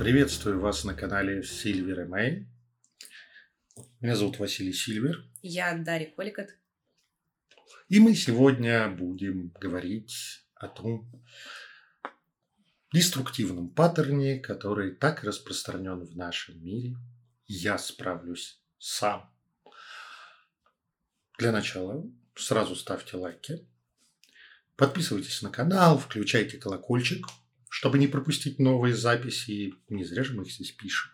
Приветствую вас на канале Silver May. Меня зовут Василий Сильвер. Я Дарья Коликот. И мы сегодня будем говорить о том деструктивном паттерне, который так распространен в нашем мире. Я справлюсь сам. Для начала сразу ставьте лайки, подписывайтесь на канал, включайте колокольчик, чтобы не пропустить новые записи. Не зря же мы их здесь пишем.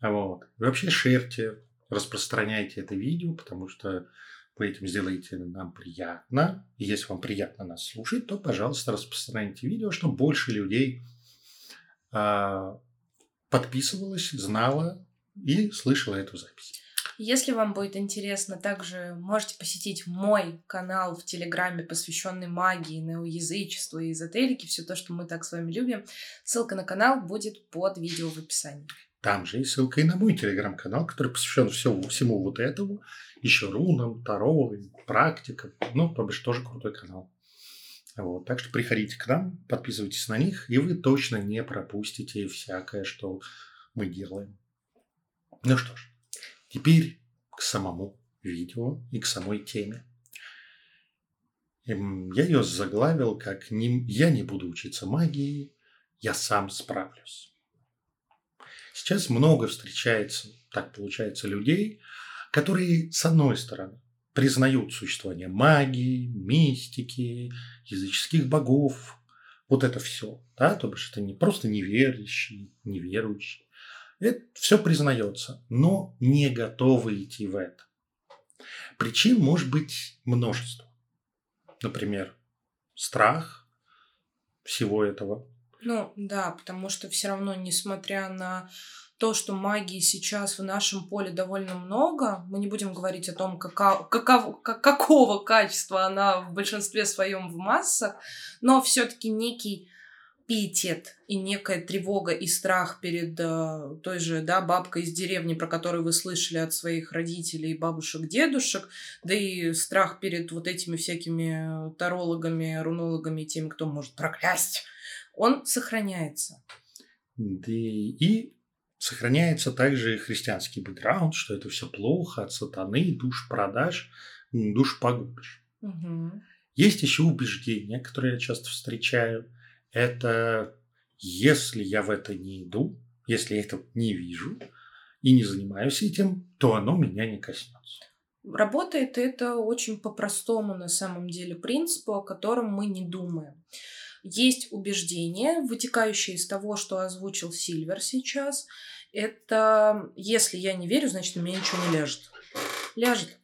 Вот. И вообще шерьте, распространяйте это видео, потому что вы этим сделаете нам приятно. И если вам приятно нас слушать, то, пожалуйста, распространяйте видео, чтобы больше людей э, подписывалось, знало и слышало эту запись. Если вам будет интересно, также можете посетить мой канал в Телеграме, посвященный магии, неоязычеству и эзотерике, все то, что мы так с вами любим. Ссылка на канал будет под видео в описании. Там же и ссылка и на мой телеграм-канал, который посвящен всему, всему вот этому, еще рунам, таро, практикам. Ну, то бишь, тоже крутой канал. Вот, так что приходите к нам, подписывайтесь на них, и вы точно не пропустите всякое, что мы делаем. Ну что ж, теперь к самому видео и к самой теме. Эм, я ее заглавил как не, «Я не буду учиться магии, я сам справлюсь». Сейчас много встречается, так получается, людей, которые, с одной стороны, признают существование магии, мистики, языческих богов, вот это все, да, то бишь это не просто неверующие, неверующие, это все признается, но не готовы идти в это. Причин может быть множество. Например, страх всего этого, ну да, потому что все равно, несмотря на то, что магии сейчас в нашем поле довольно много, мы не будем говорить о том, какого, какого, какого качества она в большинстве своем в массах, но все-таки некий пиетет и некая тревога и страх перед э, той же да, бабкой из деревни, про которую вы слышали от своих родителей, бабушек, дедушек, да и страх перед вот этими всякими тарологами, рунологами, теми, кто может проклясть он сохраняется. Да и сохраняется также христианский бэкграунд, что это все плохо, от сатаны, душ продаж, душ погубишь. Угу. Есть еще убеждения, которые я часто встречаю. Это если я в это не иду, если я это не вижу и не занимаюсь этим, то оно меня не коснется. Работает это очень по-простому на самом деле принципу, о котором мы не думаем. Есть убеждение, вытекающее из того, что озвучил Сильвер сейчас. Это если я не верю, значит, на меня ничего не ляжет. Ляжет.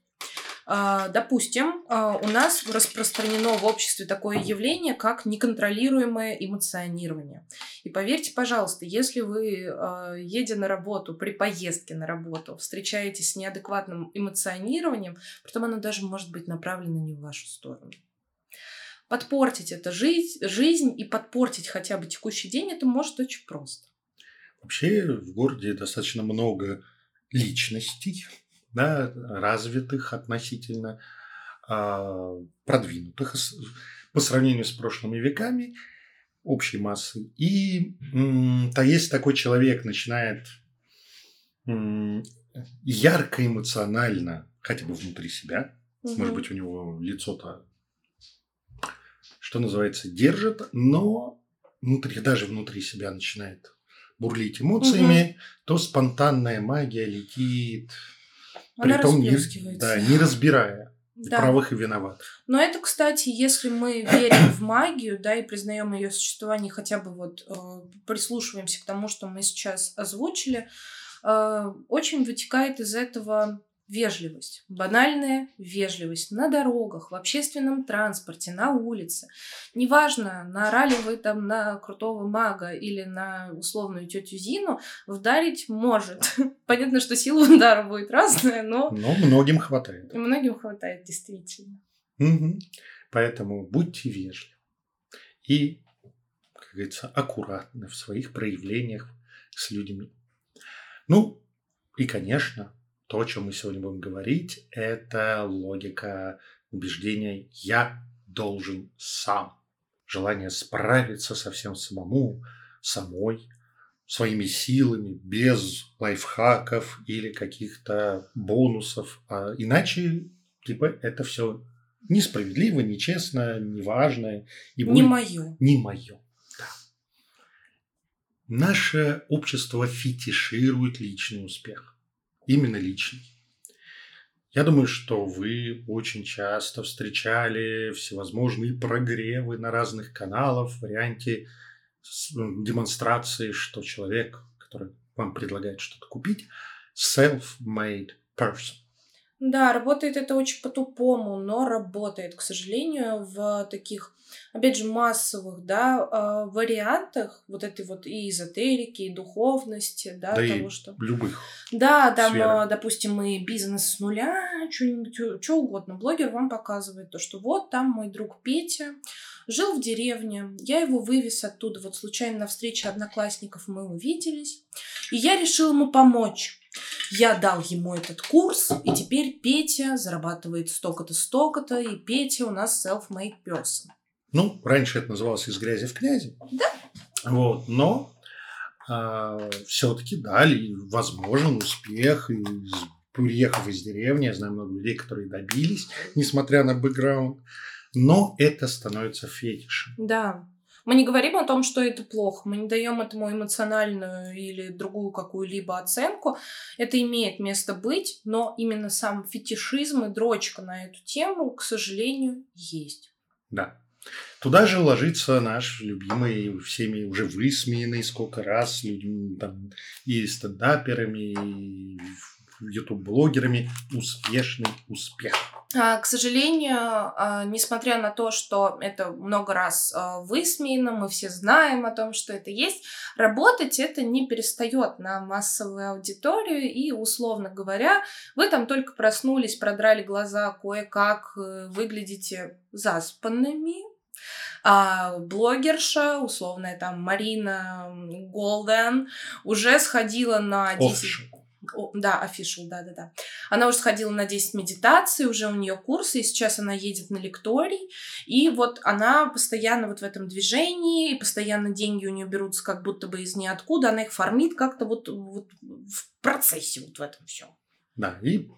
А, допустим, а, у нас распространено в обществе такое явление, как неконтролируемое эмоционирование. И поверьте, пожалуйста, если вы, а, едя на работу, при поездке на работу, встречаетесь с неадекватным эмоционированием, потом оно даже может быть направлено не в вашу сторону подпортить это жизнь, жизнь и подпортить хотя бы текущий день, это может очень просто. Вообще в городе достаточно много личностей, да, развитых относительно, э, продвинутых по сравнению с прошлыми веками общей массы. И то есть такой человек начинает ярко эмоционально, хотя бы внутри себя, угу. может быть, у него лицо-то что называется, держит, но внутри, даже внутри себя начинает бурлить эмоциями, угу. то спонтанная магия летит, Она том не, да, не разбирая да. правых и виноватых. Но это, кстати, если мы верим в магию, да, и признаем ее существование, хотя бы вот э, прислушиваемся к тому, что мы сейчас озвучили, э, очень вытекает из этого Вежливость. Банальная вежливость на дорогах, в общественном транспорте, на улице. Неважно, наорали вы там на крутого мага или на условную тетю Зину, вдарить может. Понятно, что сила удара будет разная, но... Но многим хватает. Многим хватает, действительно. Угу. Поэтому будьте вежливы. И, как говорится, аккуратны в своих проявлениях с людьми. Ну, и, конечно, то, о чем мы сегодня будем говорить, это логика убеждения «я должен сам». Желание справиться со всем самому, самой, своими силами, без лайфхаков или каких-то бонусов. А иначе, типа, это все несправедливо, нечестно, неважно. И будет... Не мое. Не мое. Да. Наше общество фетиширует личный успех. Именно личный. Я думаю, что вы очень часто встречали всевозможные прогревы на разных каналах в варианте демонстрации, что человек, который вам предлагает что-то купить, self-made person. Да, работает это очень по-тупому, но работает, к сожалению, в таких, опять же, массовых, да, а, вариантах вот этой вот и эзотерики, и духовности, да, да того, что... любых Да, там, сферах. допустим, и бизнес с нуля, что-нибудь, что угодно. Блогер вам показывает то, что вот там мой друг Петя жил в деревне, я его вывез оттуда, вот случайно на встрече одноклассников мы увиделись, и я решил ему помочь. Я дал ему этот курс, и теперь Петя зарабатывает столько-то, столько-то, и Петя у нас self-made person. Ну, раньше это называлось из грязи в князи. Да. Вот, но э, а, все-таки дали возможен успех. И приехав из деревни, я знаю много людей, которые добились, несмотря на бэкграунд. Но это становится фетишем. Да. Мы не говорим о том, что это плохо, мы не даем этому эмоциональную или другую какую-либо оценку. Это имеет место быть, но именно сам фетишизм и дрочка на эту тему, к сожалению, есть. Да. Туда же ложится наш любимый, всеми уже высмеянный сколько раз людьми, там, и стендаперами, и YouTube-блогерами успешный успех. А, к сожалению, а, несмотря на то, что это много раз а, высмеяно, мы все знаем о том, что это есть, работать это не перестает на массовую аудиторию, и, условно говоря, вы там только проснулись, продрали глаза, кое-как э, выглядите заспанными, а блогерша, условная там Марина Голден, уже сходила на 10... О, да, official, да-да-да. Она уже сходила на 10 медитаций, уже у нее курсы, и сейчас она едет на лекторий, и вот она постоянно вот в этом движении, и постоянно деньги у нее берутся как будто бы из ниоткуда, она их фармит как-то вот, вот в процессе вот в этом всем. Да, и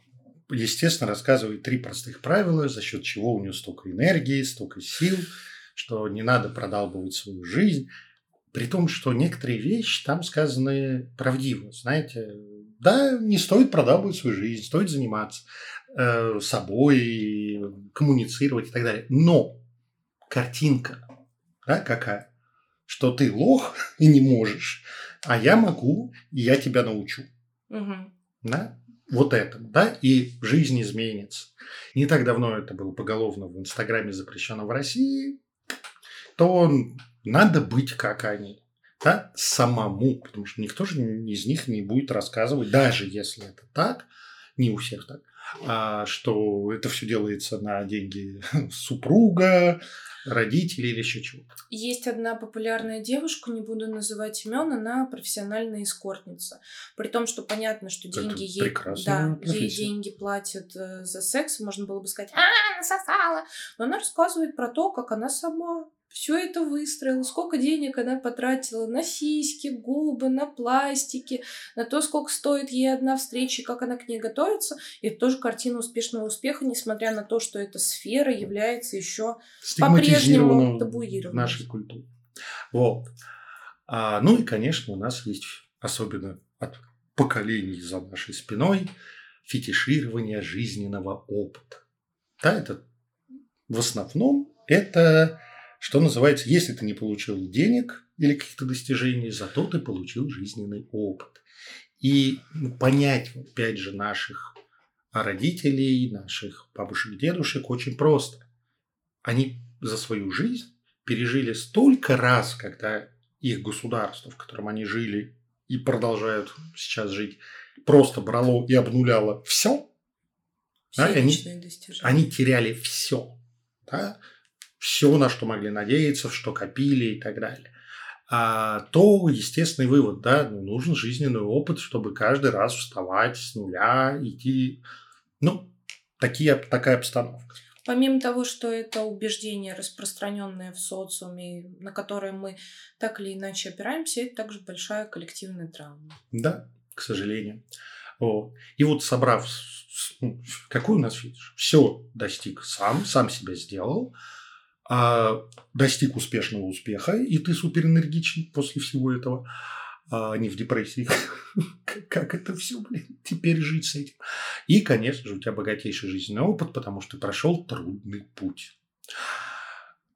естественно, рассказывает три простых правила, за счет чего у нее столько энергии, столько сил, что не надо продалбывать свою жизнь. При том, что некоторые вещи там сказаны правдиво. Знаете, да, не стоит продавать свою жизнь, стоит заниматься э, собой, коммуницировать и так далее. Но картинка, да, какая? Что ты лох и не можешь, а я могу, и я тебя научу. Угу. Да? Вот это, да, и жизнь изменится. Не так давно это было поголовно в Инстаграме запрещено в России, то надо быть как они да, самому, потому что никто же из них не будет рассказывать, даже если это так, не у всех так, а, что это все делается на деньги супруга, родителей или еще чего-то. Есть одна популярная девушка, не буду называть имен, она профессиональная эскортница. При том, что понятно, что деньги ей, да, ей деньги платят э, за секс, можно было бы сказать, а, насосала. Но она рассказывает про то, как она сама все это выстроила, сколько денег она потратила на сиськи, губы, на пластики, на то, сколько стоит ей одна встреча, как она к ней готовится. И это тоже картина успешного успеха, несмотря на то, что эта сфера является еще по-прежнему табуированной. нашей культуре. Вот. А, ну и, конечно, у нас есть, особенно от поколений за нашей спиной, фетиширование жизненного опыта. Да, это в основном это что называется, если ты не получил денег или каких-то достижений, зато ты получил жизненный опыт. И ну, понять, опять же, наших родителей, наших бабушек, дедушек очень просто. Они за свою жизнь пережили столько раз, когда их государство, в котором они жили и продолжают сейчас жить, просто брало и обнуляло все. Все да, они, они теряли все. Да? Все, на что могли надеяться, что копили и так далее, а, то естественный вывод, да, ну, нужен жизненный опыт, чтобы каждый раз вставать с нуля, идти, ну, такие, такая обстановка. Помимо того, что это убеждение, распространенное в социуме, на которое мы так или иначе опираемся, это также большая коллективная травма. Да, к сожалению. Вот. И вот собрав, ну, какой у нас финиш? Все достиг сам, сам себя сделал, а достиг успешного успеха, и ты суперэнергичен после всего этого, а не в депрессии. как это все, блин, теперь жить с этим? И, конечно же, у тебя богатейший жизненный опыт, потому что ты прошел трудный путь.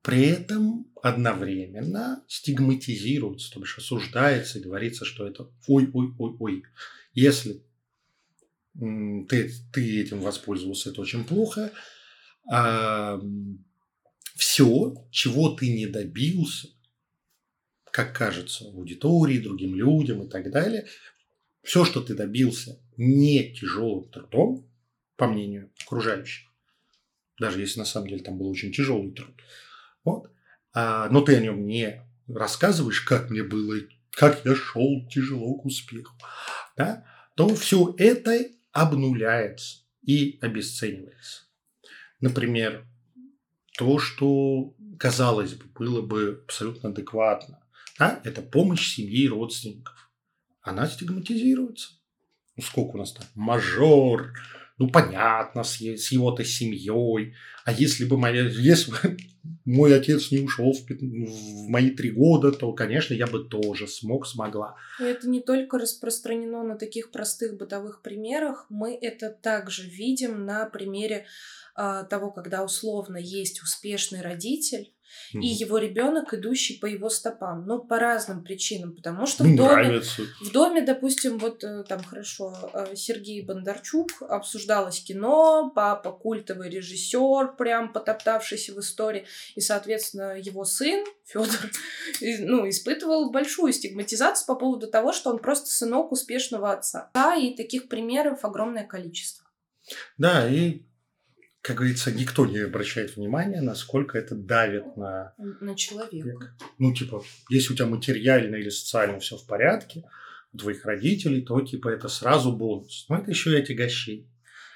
При этом одновременно стигматизируется, то бишь осуждается и говорится, что это ой-ой-ой-ой. Если ты, ты этим воспользовался, это очень плохо. Все, чего ты не добился, как кажется, аудитории, другим людям и так далее, все, что ты добился не тяжелым трудом, по мнению окружающих, даже если на самом деле там был очень тяжелый труд, вот, а, но ты о нем не рассказываешь, как мне было, как я шел тяжело к успеху, да, то все это обнуляется и обесценивается. Например, то, что, казалось бы, было бы абсолютно адекватно, да, это помощь семье и родственников. Она стигматизируется. Ну, сколько у нас там? Мажор, ну, понятно, с, с его-то семьей. А если бы моя, если бы мой отец не ушел в, в мои три года, то, конечно, я бы тоже смог, смогла. И это не только распространено на таких простых бытовых примерах, мы это также видим на примере э, того, когда условно есть успешный родитель, mm и его ребенок, идущий по его стопам. Ну, по разным причинам. Потому что в доме, в доме, допустим, вот э, там хорошо, э, Сергей Бондарчук, обсуждалось кино, папа культовый режиссер, прям потоптавшийся в истории. И, соответственно, его сын, Федор, ну, испытывал большую стигматизацию по поводу того, что он просто сынок успешного отца. Да, и таких примеров огромное количество. Да, и как говорится, никто не обращает внимания, насколько это давит на... На человека. Ну, типа, если у тебя материально или социально все в порядке, у твоих родителей, то, типа, это сразу бонус. Но это еще и отягощение.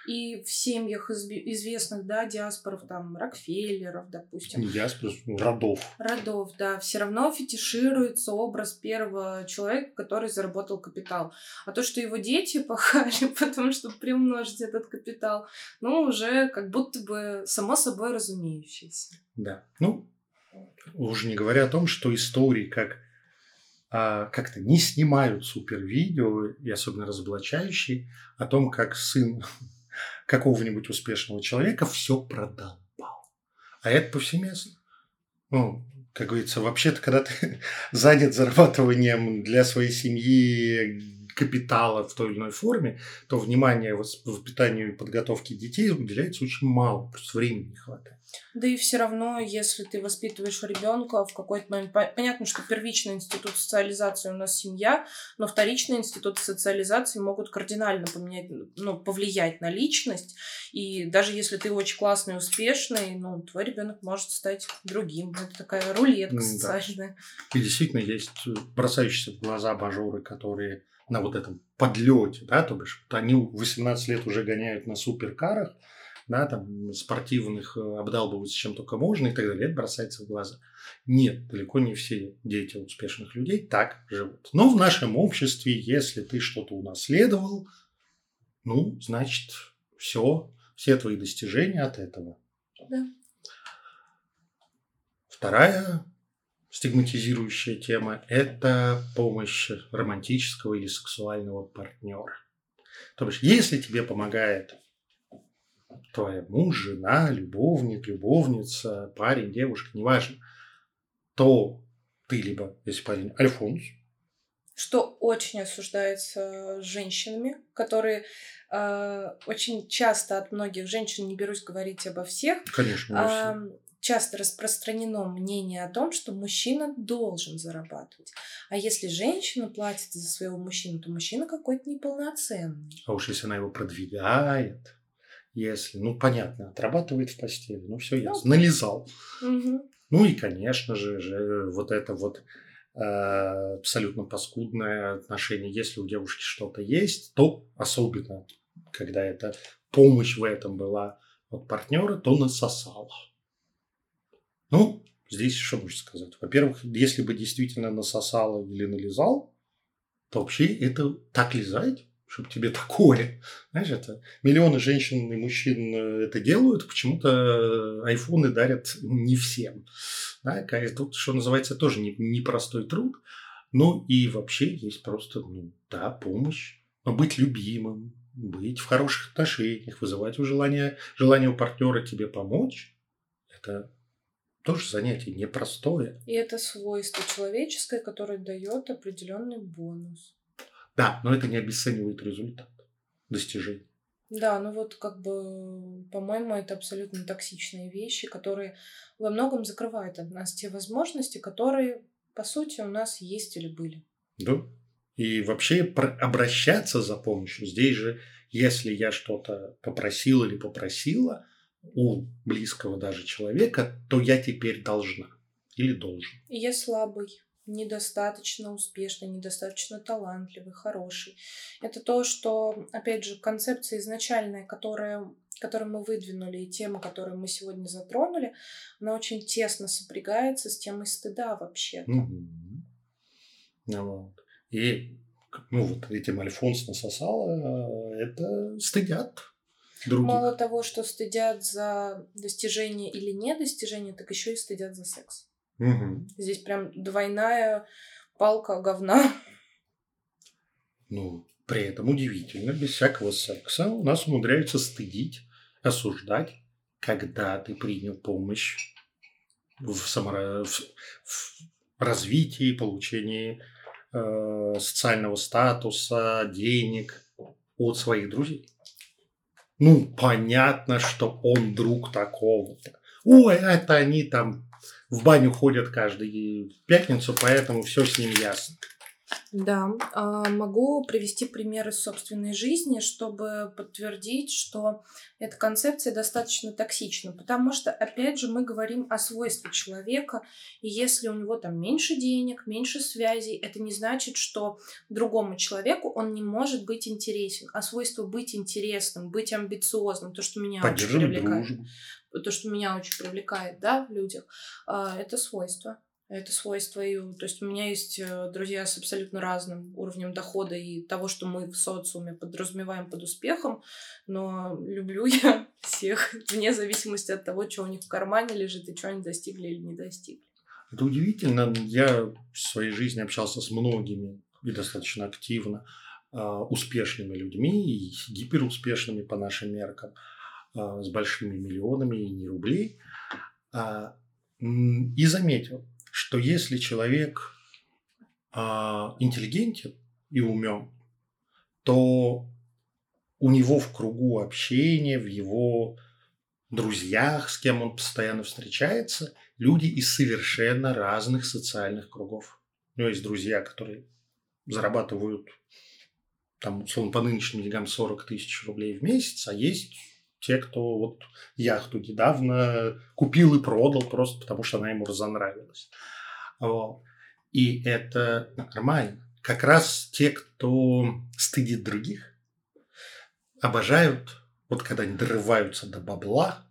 И в семьях известных, да, диаспоров, там, Рокфеллеров, допустим. Диаспоров, родов. Родов, да. Все равно фетишируется образ первого человека, который заработал капитал. А то, что его дети пахали, потому что приумножить этот капитал, ну, уже как будто бы само собой разумеющееся. Да. Ну, уже не говоря о том, что истории, как а, как-то не снимают супер видео, и особенно разоблачающие, о том, как сын какого-нибудь успешного человека все продолбал. А это повсеместно. Ну, как говорится, вообще-то, когда ты занят зарабатыванием для своей семьи капитала в той или иной форме, то внимание воспитанию и подготовке детей уделяется очень мало, просто времени не хватает. Да и все равно, если ты воспитываешь ребенка в какой-то момент, понятно, что первичный институт социализации у нас семья, но вторичные институты социализации могут кардинально поменять, ну, повлиять на личность. И даже если ты очень классный, успешный, ну, твой ребенок может стать другим. Это такая рулетка социальная. Да. И действительно есть бросающиеся в глаза бажоры, которые на вот этом подлете, да, то бишь они 18 лет уже гоняют на суперкарах, да, там, спортивных, э, обдалбываются чем только можно и так далее, это бросается в глаза. Нет, далеко не все дети успешных людей так живут. Но в нашем обществе, если ты что-то унаследовал, ну, значит, все, все твои достижения от этого. Да. Вторая стигматизирующая тема – это помощь романтического или сексуального партнера. То есть, если тебе помогает твоя муж, жена, любовник, любовница, парень, девушка, неважно, то ты либо, если парень, альфонс. Что очень осуждается женщинами, которые э, очень часто от многих женщин, не берусь говорить обо всех, Конечно, э, часто распространено мнение о том, что мужчина должен зарабатывать. А если женщина платит за своего мужчину, то мужчина какой-то неполноценный. А уж если она его продвигает, если, ну, понятно, отрабатывает в постели, ну, все ясно, ну, нализал. Угу. Ну и, конечно же, же вот это вот э, абсолютно паскудное отношение. Если у девушки что-то есть, то особенно, когда эта помощь в этом была от партнера, то насосала. Ну, здесь что можно сказать? Во-первых, если бы действительно насосала или нализал, то вообще это так лизать, чтобы тебе такое. Знаешь, это миллионы женщин и мужчин э, это делают, почему-то айфоны дарят не всем. Да, тут, что называется, тоже непростой не труд. Ну и вообще есть просто, ну да, помощь. Но быть любимым, быть в хороших отношениях, вызывать желание, желание у партнера тебе помочь, это тоже занятие непростое. И это свойство человеческое, которое дает определенный бонус. Да, но это не обесценивает результат достижений. Да, ну вот как бы, по-моему, это абсолютно токсичные вещи, которые во многом закрывают от нас те возможности, которые, по сути, у нас есть или были. Да. И вообще обращаться за помощью. Здесь же, если я что-то попросил или попросила у близкого даже человека, то я теперь должна или должен. Я слабый недостаточно успешный, недостаточно талантливый, хороший. Это то, что, опять же, концепция изначальная, которая, которую мы выдвинули, и тема, которую мы сегодня затронули, она очень тесно сопрягается с темой стыда вообще. Угу. Вот. И ну вот этим Альфонс насосала, это стыдят других. Мало того, что стыдят за достижение или недостижение, так еще и стыдят за секс. Угу. Здесь прям двойная палка говна. Ну, при этом удивительно, без всякого секса у нас умудряются стыдить, осуждать, когда ты принял помощь в, само... в... в развитии, получении э, социального статуса, денег от своих друзей. Ну, понятно, что он друг такого-то. Ой, это они там в баню ходят каждую пятницу, поэтому все с ним ясно. Да, а, могу привести примеры собственной жизни, чтобы подтвердить, что эта концепция достаточно токсична, потому что, опять же, мы говорим о свойстве человека, и если у него там меньше денег, меньше связей, это не значит, что другому человеку он не может быть интересен, а свойство быть интересным, быть амбициозным, то, что меня очень привлекает, дружбу. то, что меня очень привлекает, да, в людях, а, это свойство. Это свойство. И, то есть у меня есть э, друзья с абсолютно разным уровнем дохода и того, что мы в социуме подразумеваем под успехом, но люблю я всех вне зависимости от того, что у них в кармане лежит и что они достигли или не достигли. Это удивительно. Я в своей жизни общался с многими и достаточно активно а, успешными людьми и гиперуспешными по нашим меркам, а, с большими миллионами и не рублей. А, и заметил, что если человек а, интеллигентен и умен, то у него в кругу общения, в его друзьях, с кем он постоянно встречается, люди из совершенно разных социальных кругов. У него есть друзья, которые зарабатывают там, условно, по нынешним деньгам 40 тысяч рублей в месяц, а есть те, кто вот яхту недавно купил и продал просто потому, что она ему разонравилась. Вот. И это нормально. Как раз те, кто стыдит других, обожают, вот когда они дорываются до бабла,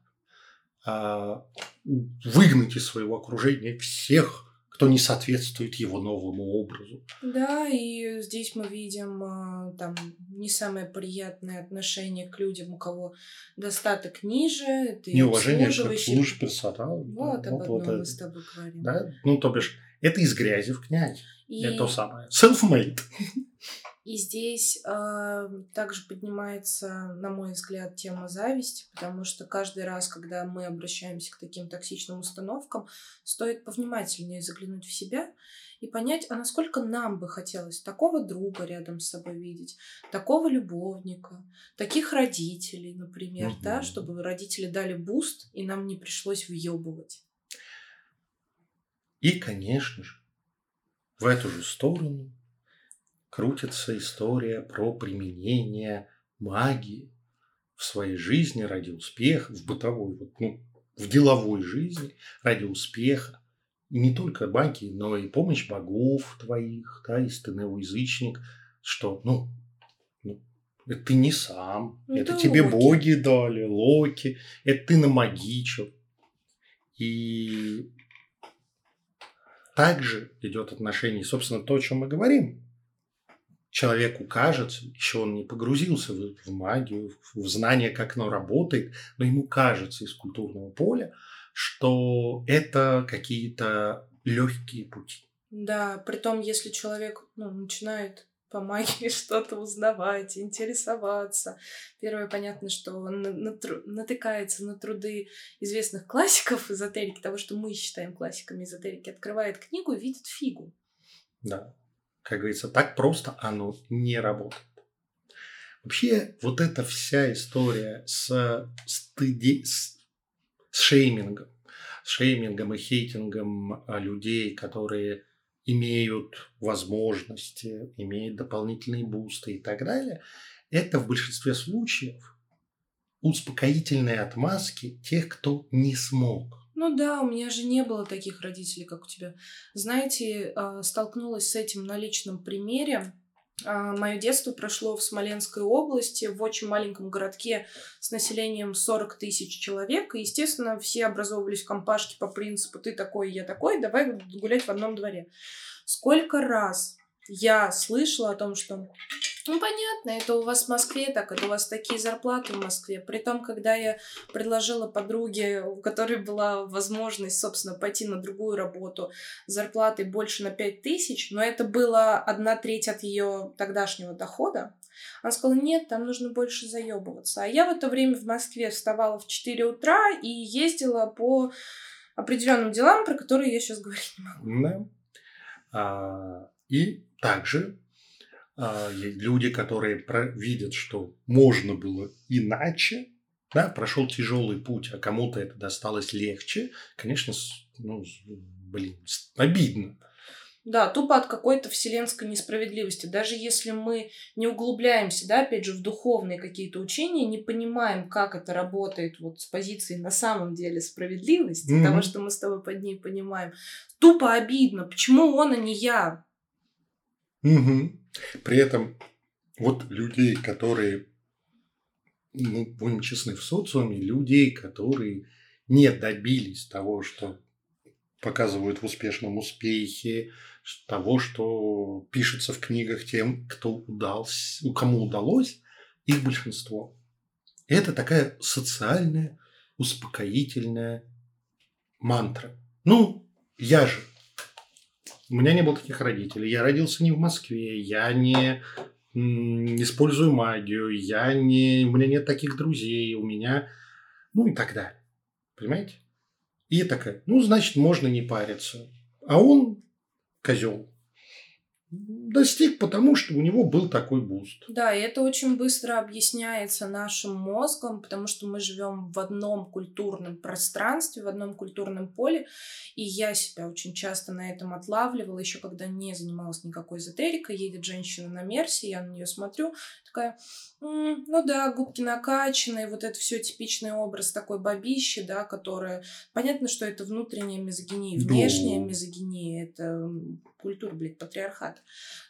а, выгнать из своего окружения всех, кто не соответствует его новому образу. Да, и здесь мы видим а, там не самое приятное отношение к людям, у кого достаток ниже. Это Неуважение к обслуживающему персоналу. Вот да, об одном вот, мы с тобой говорим. Да? Ну, то бишь, это из грязи в князь. И... Это то самое. Self-made. И здесь э, также поднимается, на мой взгляд, тема зависти, потому что каждый раз, когда мы обращаемся к таким токсичным установкам, стоит повнимательнее заглянуть в себя и понять, а насколько нам бы хотелось такого друга рядом с собой видеть, такого любовника, таких родителей, например, угу. да, чтобы родители дали boost, и нам не пришлось въебывать. И, конечно же, в эту же сторону крутится история про применение магии в своей жизни ради успеха, в бытовой, вот, ну, в деловой жизни ради успеха. Не только магии, но и помощь богов твоих, да, если ты неоязычник, что, ну, ну Это ты не сам. Ну, это это тебе Локи. боги дали, Локи. Это ты намагичил. И также идет отношение, собственно, то, о чем мы говорим. Человеку кажется, еще он не погрузился в, в магию, в знание, как оно работает, но ему кажется из культурного поля, что это какие-то легкие пути. Да, притом, если человек ну, начинает по магии что-то узнавать, интересоваться. Первое, понятно, что он натыкается на труды известных классиков эзотерики, того, что мы считаем классиками эзотерики, открывает книгу и видит фигу. Да. Как говорится, так просто оно не работает. Вообще, вот эта вся история с, стыди, с, с шеймингом, с шеймингом и хейтингом а, людей, которые имеют возможности, имеют дополнительные бусты и так далее, это в большинстве случаев успокоительные отмазки тех, кто не смог. Ну да, у меня же не было таких родителей, как у тебя. Знаете, а, столкнулась с этим на личном примере. Мое детство прошло в Смоленской области, в очень маленьком городке с населением 40 тысяч человек. И, естественно, все образовывались в компашке по принципу «ты такой, я такой, давай гулять в одном дворе». Сколько раз я слышала о том, что ну, понятно, это у вас в Москве так, это у вас такие зарплаты в Москве. При том, когда я предложила подруге, у которой была возможность, собственно, пойти на другую работу зарплатой больше на 5 тысяч, но это было одна треть от ее тогдашнего дохода, она сказала, нет, там нужно больше заебываться. А я в это время в Москве вставала в 4 утра и ездила по определенным делам, про которые я сейчас говорить не могу. Да. А, и также люди, которые видят, что можно было иначе, да, прошел тяжелый путь, а кому-то это досталось легче, конечно, ну, блин, обидно. Да, тупо от какой-то вселенской несправедливости. Даже если мы не углубляемся, да, опять же, в духовные какие-то учения, не понимаем, как это работает вот с позиции на самом деле справедливости, Мгм. того, что мы с тобой под ней понимаем. Тупо обидно. Почему он, а не я? Мгм. При этом вот людей, которые, ну, будем честны, в социуме, людей, которые не добились того, что показывают в успешном успехе, того, что пишется в книгах тем, кто удался, кому удалось, их большинство. Это такая социальная, успокоительная мантра. Ну, я же. У меня не было таких родителей. Я родился не в Москве, я не использую магию, я не, у меня нет таких друзей, у меня, ну и так далее. Понимаете? И такая, ну, значит, можно не париться. А он, козел, достиг, потому что у него был такой boost. Да, и это очень быстро объясняется нашим мозгом, потому что мы живем в одном культурном пространстве, в одном культурном поле, и я себя очень часто на этом отлавливала, еще когда не занималась никакой эзотерикой, едет женщина на Мерсе, я на нее смотрю, такая, «М, ну да, губки накачанные, вот это все типичный образ такой бабищи, да, которая, понятно, что это внутренняя мизогиния, Да. внешняя мизогиния, это м, культура, блядь, патриархат.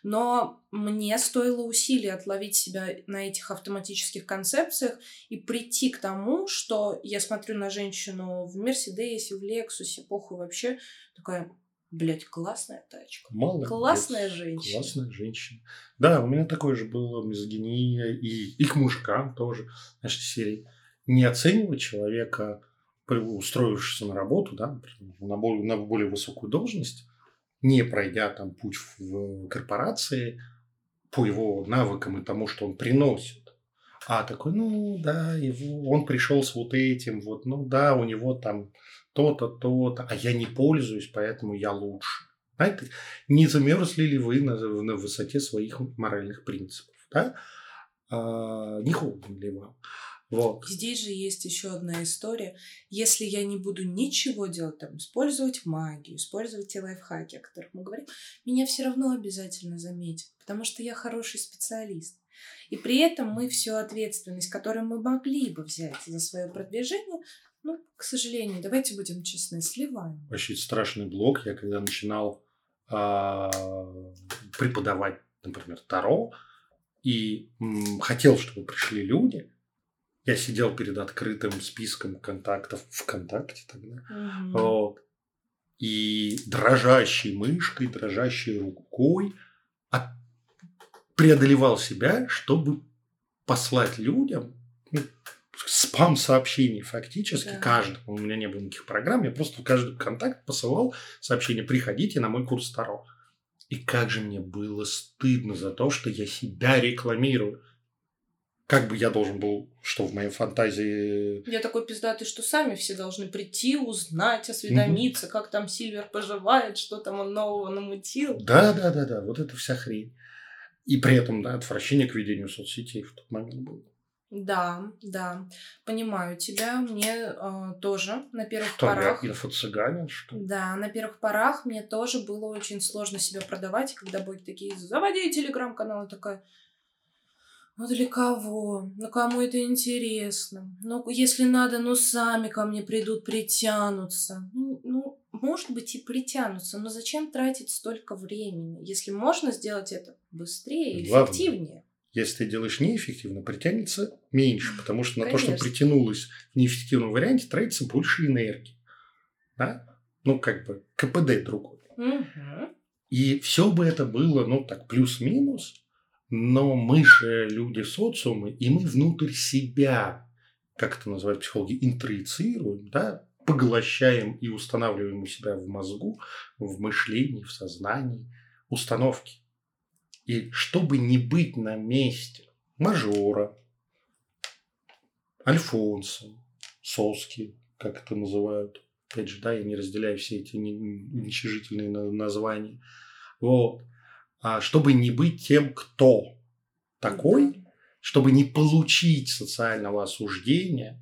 Но мне стоило усилий отловить себя на этих автоматических концепциях и прийти к тому, что я смотрю на женщину в Мерседесе, в Лексусе, похуй вообще, такая, блядь, классная тачка. Молодец. Классная женщина. Классная женщина. Да, у меня такое же было мизогиния и, и к мужикам тоже. Из серии не оценивать человека, устроившегося на работу, да, на более, на более высокую должность, не пройдя там путь в, корпорации по его навыкам и тому, что он приносит. А такой, ну да, его, он пришел с вот этим, вот, ну да, у него там то-то, то-то, а я не пользуюсь, поэтому я лучше. Знаете, не замерзли ли вы на, на высоте своих моральных принципов, да? А, не холодно ли вам? Вот. Здесь же есть еще одна история. Если я не буду ничего делать, там, использовать магию, использовать те лайфхаки, о которых мы говорим, меня все равно обязательно заметят, потому что я хороший специалист. И при этом мы всю ответственность, которую мы могли бы взять за свое продвижение, ну, к сожалению, давайте будем честны, сливаем. Вообще страшный блок. Я когда начинал а, преподавать, например, Таро, и м, хотел, чтобы пришли люди. Я сидел перед открытым списком контактов ВКонтакте тогда. Мгм. Вот. И дрожащей мышкой, дрожащей рукой преодолевал себя, чтобы послать людям ну, спам-сообщений фактически Да. каждому. У меня не было никаких программ, я просто в каждый контакт посылал сообщение «Приходите на мой курс Таро». И как же мне было стыдно за то, что я себя рекламирую. Как бы я должен был, что в моей фантазии Я такой пиздатый, что сами все должны прийти, узнать, осведомиться, как там Сильвер поживает, что там он нового намутил. Да, да, да, да, вот это вся хрень. И при этом, да, отвращение к ведению соцсетей в тот момент было. Да, да, понимаю тебя. Мне э, тоже на первых Что, я порах. инфо-цыганин, что ли? Да, на первых порах мне тоже было очень сложно себя продавать, и когда были такие «заводи телеграм-канал», я такая ну для кого? Ну кому это интересно? Ну если надо, ну сами ко мне придут, притянутся. Ну, ну, может быть и притянутся, но зачем тратить столько времени, если можно сделать это быстрее и эффективнее? Если ты делаешь неэффективно, притянется меньше, потому что на то, что Конечно. притянулось в неэффективном варианте, тратится больше энергии. Да? Ну, как бы КПД другой. Мгм. И все бы это было, ну, так, плюс-минус, но мы же люди социумы, и мы внутрь себя, как это называют психологи, интроицируем, да, поглощаем и устанавливаем у себя в мозгу, в мышлении, в сознании установки. И чтобы не быть на месте мажора, Альфонса, Соски, как это называют, опять же, да, я не разделяю все эти уничижительные на- названия, вот, чтобы не быть тем, кто такой, чтобы не получить социального осуждения,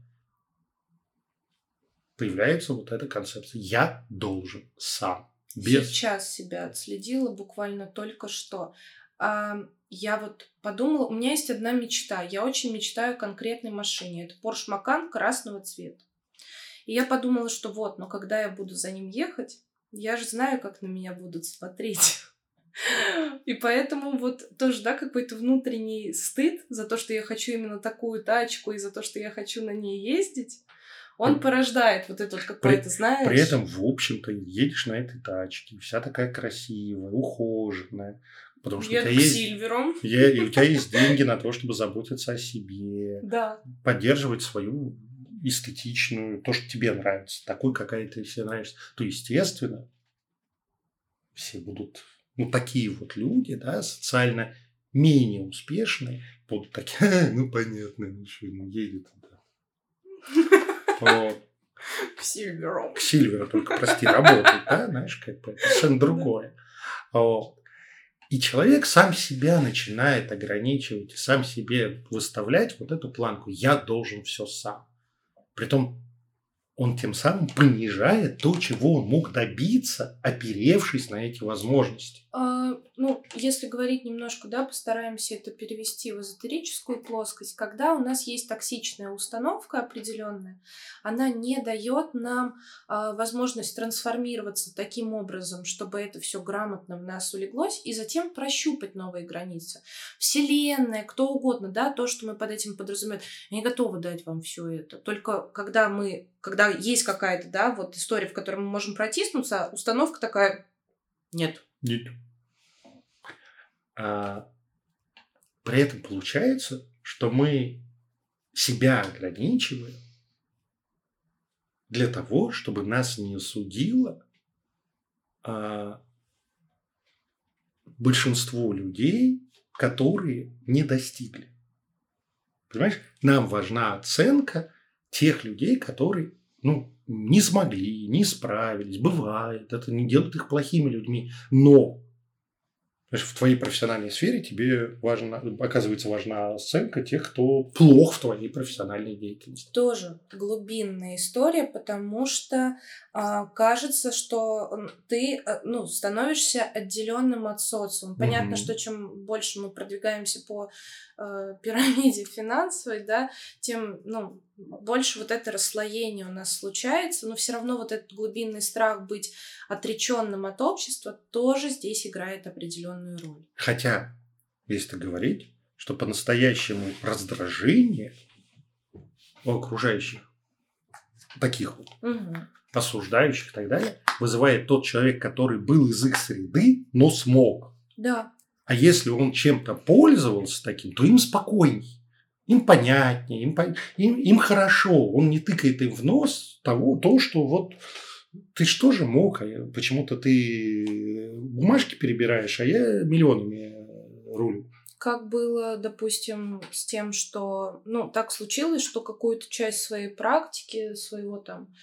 появляется вот эта концепция. Я должен сам. Без... Сейчас себя отследила буквально только что. А, я вот подумала, у меня есть одна мечта. Я очень мечтаю о конкретной машине. Это Porsche Macan красного цвета. И я подумала, что вот, но когда я буду за ним ехать, я же знаю, как на меня будут смотреть. И поэтому вот тоже, да, какой-то внутренний стыд за то, что я хочу именно такую тачку и за то, что я хочу на ней ездить, он порождает вот это вот какое-то, знаешь... При этом, в общем-то, едешь на этой тачке, вся такая красивая, ухоженная, потому что у Еду тебя есть... Сильверу. е- и у тебя есть деньги на то, чтобы заботиться о себе, Да. поддерживать свою эстетичную, то, что тебе нравится, такой, какая ты себе нравишься, то, естественно, все будут, ну, такие вот люди, да, социально менее успешные, будут такие, ну, понятно, ничего, ну, едет. Да. Вот. К Сильверу. К Сильверу только, прости, работает, да, знаешь, как бы, совершенно другое. Вот. И человек сам себя начинает ограничивать, и сам себе выставлять вот эту планку. Я должен все сам. Притом он тем самым понижает то, чего он мог добиться, оперевшись на эти возможности. А, ну, если говорить немножко, да, постараемся это перевести в эзотерическую плоскость. Когда у нас есть токсичная установка определенная, она не дает нам а, возможность трансформироваться таким образом, чтобы это все грамотно в нас улеглось, и затем прощупать новые границы. Вселенная, кто угодно, да, то, что мы под этим подразумеваем, не готова дать вам все это. Только когда мы, когда есть какая-то, да, вот история, в которой мы можем протиснуться, установка такая, нет, Нет. А, при этом получается, что мы себя ограничиваем для того, чтобы нас не осудило а, большинство людей, которые не достигли. Понимаешь, нам важна оценка тех людей, которые ну, не смогли, не справились. Бывает, это не делает их плохими людьми. Но знаешь, в твоей профессиональной сфере тебе важно, оказывается важна оценка тех, кто плох в твоей профессиональной деятельности. тоже глубинная история, потому что а, кажется, что ты а, ну, становишься отделенным от социума. Понятно, Мгм. что чем больше мы продвигаемся по э, пирамиде финансовой, да, тем ну, больше вот это расслоение у нас случается, но все равно вот этот глубинный страх быть отреченным от общества тоже здесь играет определенную роль. Хотя, если говорить, что по-настоящему раздражение у окружающих, таких вот, Угу. осуждающих и так далее, вызывает тот человек, который был из их среды, но смог. Да. А если он чем-то пользовался таким, то им спокойней, им понятнее, им, им, им хорошо. Он не тыкает им в нос того, то, что вот ты что же мог, а почему-то ты бумажки перебираешь, а я миллионами рулю. Как было, допустим, с тем, что, ну, так случилось, что какую-то часть своей практики, своего там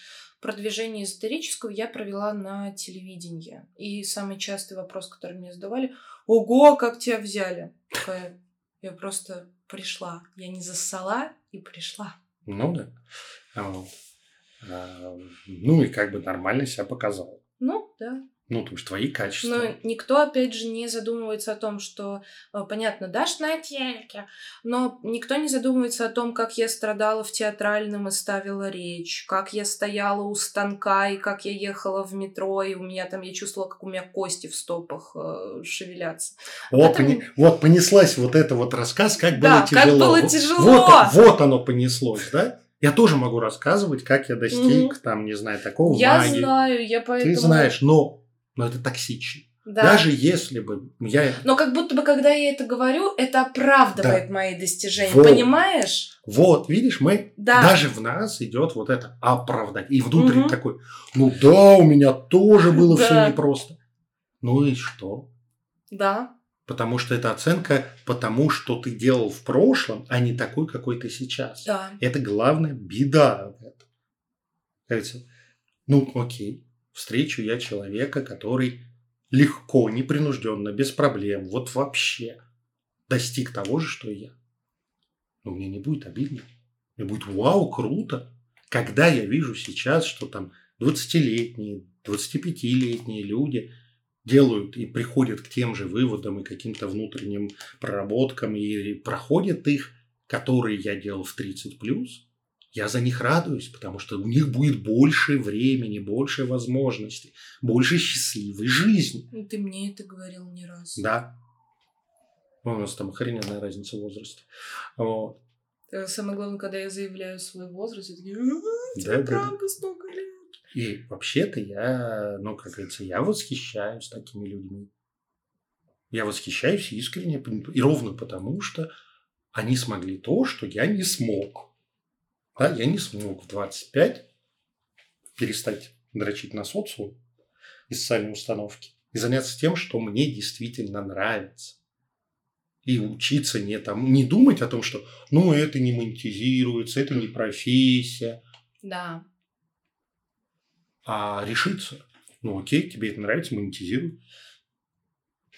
продвижения эзотерического я провела на телевидении. И самый частый вопрос, который мне задавали, ого, как тебя взяли? Такая, я просто пришла. Я не зассала и пришла. Ну да. А. А, Ну и как бы нормально себя показал. Ну, да. Ну, то есть твои качества. Но никто, опять же, не задумывается о том, что, э, понятно, дашь на телеке, но никто не задумывается о том, как я страдала в театральном и ставила речь, как я стояла у станка, и как я ехала в метро, и у меня там, я чувствовала, как у меня кости в стопах э, шевелятся. Вот, Это пони- вот понеслась вот это вот рассказ, как Да, было как тяжело. было Вот- тяжело. Вот, вот оно понеслось, да? Я тоже могу рассказывать, как я достиг, там, не знаю, такого я магии. знаю, я поэтому... Ты знаешь, но, но это токсично. Да. Даже если бы я... Но как будто бы, когда я это говорю, это оправдывает мои достижения, Вот. понимаешь? Вот, видишь, мы... Да. Даже в нас идет вот это оправдать. И внутренне Мгм. такой, ну да, у меня тоже было все Да. непросто. Ну и что? Да. Потому что это оценка потому, что ты делал в прошлом, а не такой, какой ты сейчас. Да. Это главная беда в этом. Кажется, ну окей, встречу я человека, который легко, непринужденно, без проблем, вот вообще достиг того же, что и я. Но мне не будет обидно. Мне будет вау, круто. Когда я вижу сейчас, что там 20-летние, 25-летние люди делают и приходят к тем же выводам и каким-то внутренним проработкам и проходят их, которые я делал в 30 плюс, я за них радуюсь, потому что у них будет больше времени, больше возможностей, больше счастливой жизни. Ну, Ты мне это говорил не раз. Да. Ну, У нас там охрененная разница в возрасте. Вот. Э, Самое главное, когда я заявляю свой возраст, я такие, «А, тебе Да, да, да. правда столько лет. И вообще-то я, ну, как говорится, я восхищаюсь такими людьми. Я восхищаюсь искренне, и ровно потому, что они смогли то, что я не смог. Да, я не смог в 25 перестать дрочить на социум и социальные установки и заняться тем, что мне действительно нравится. И учиться не там, не думать о том, что ну это не монетизируется, это не профессия, Да. а решиться. Ну окей, тебе это нравится, монетизируй.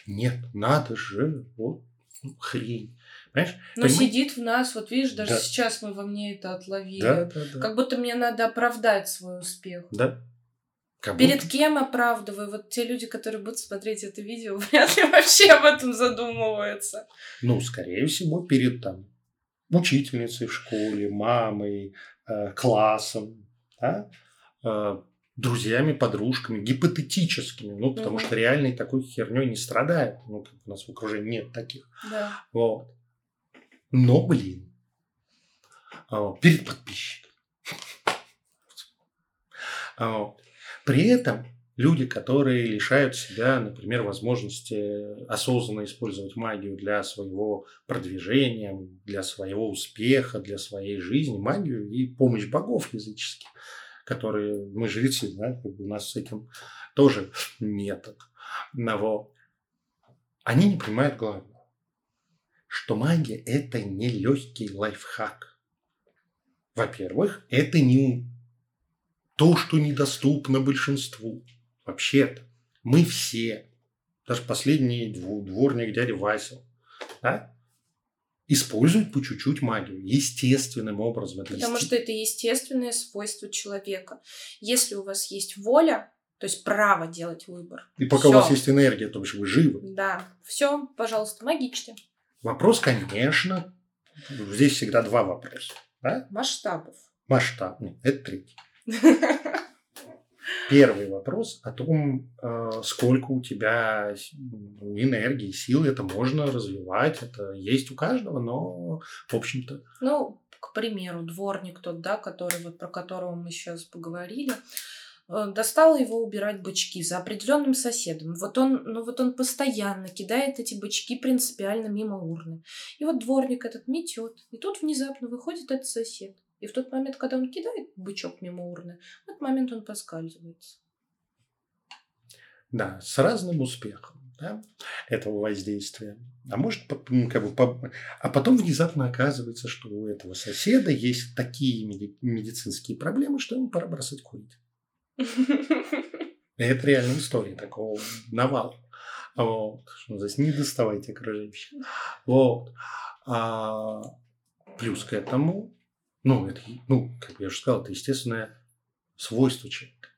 Нет, надо же, вот ну, хрень. Понимаешь? Но Понимаешь? сидит в нас, вот видишь, даже Да. сейчас мы во мне это отловили. Да, да, да. Как будто мне надо оправдать свой успех. Да. Как Перед будто- кем оправдываю? Вот те люди, которые будут смотреть это видео, вряд ли вообще об этом задумываются. Ну, скорее всего, перед там учительницей в школе, мамой, э, классом, да? э, друзьями, подружками, гипотетическими. Ну, потому Мгм. что реальной такой херней не страдает. Ну, как у нас в окружении нет таких. Да. Вот. Но, блин, а, перед подписчиком. А. При этом люди, которые лишают себя, например, возможности осознанно использовать магию для своего продвижения, для своего успеха, для своей жизни, магию и помощь богов языческих, которые мы жрецы, да, у нас с этим тоже нет. Но. Они не понимают главного что магия – это не легкий лайфхак. Во-первых, это не то, что недоступно большинству. Вообще-то мы все, даже последний дво- дворник дядя Вася, да, используют по чуть-чуть магию, естественным образом. Это Потому есте- что это естественное свойство человека. Если у вас есть воля, то есть право делать выбор. И пока у всё. вас есть энергия, то бишь вы живы. Да, все, пожалуйста, магичьте. Вопрос, конечно, здесь всегда два вопроса. Да? Масштабов. Масштаб, ну, это третий. первый вопрос о том, э, сколько у тебя ну, энергии, сил, это можно развивать, это есть у каждого, но, в общем-то... Ну, к примеру, дворник тот, да, который, вот про которого мы сейчас поговорили, э, достала его убирать бычки за определенным соседом. Вот он, ну вот он постоянно кидает эти бычки принципиально мимо урны. И вот дворник этот метет. И тут внезапно выходит этот сосед. И в тот момент, когда он кидает бычок мимо урны, в этот момент он поскальзывается. Да, с разным успехом да, этого воздействия. А может, как бы, а потом внезапно оказывается, что у этого соседа есть такие медицинские проблемы, что ему пора бросать курить. Это реальная история такого навала. Вот. Здесь не доставайте окружающих. Вот. А, плюс к этому ну, это, ну, как я уже сказал, это естественное свойство человека.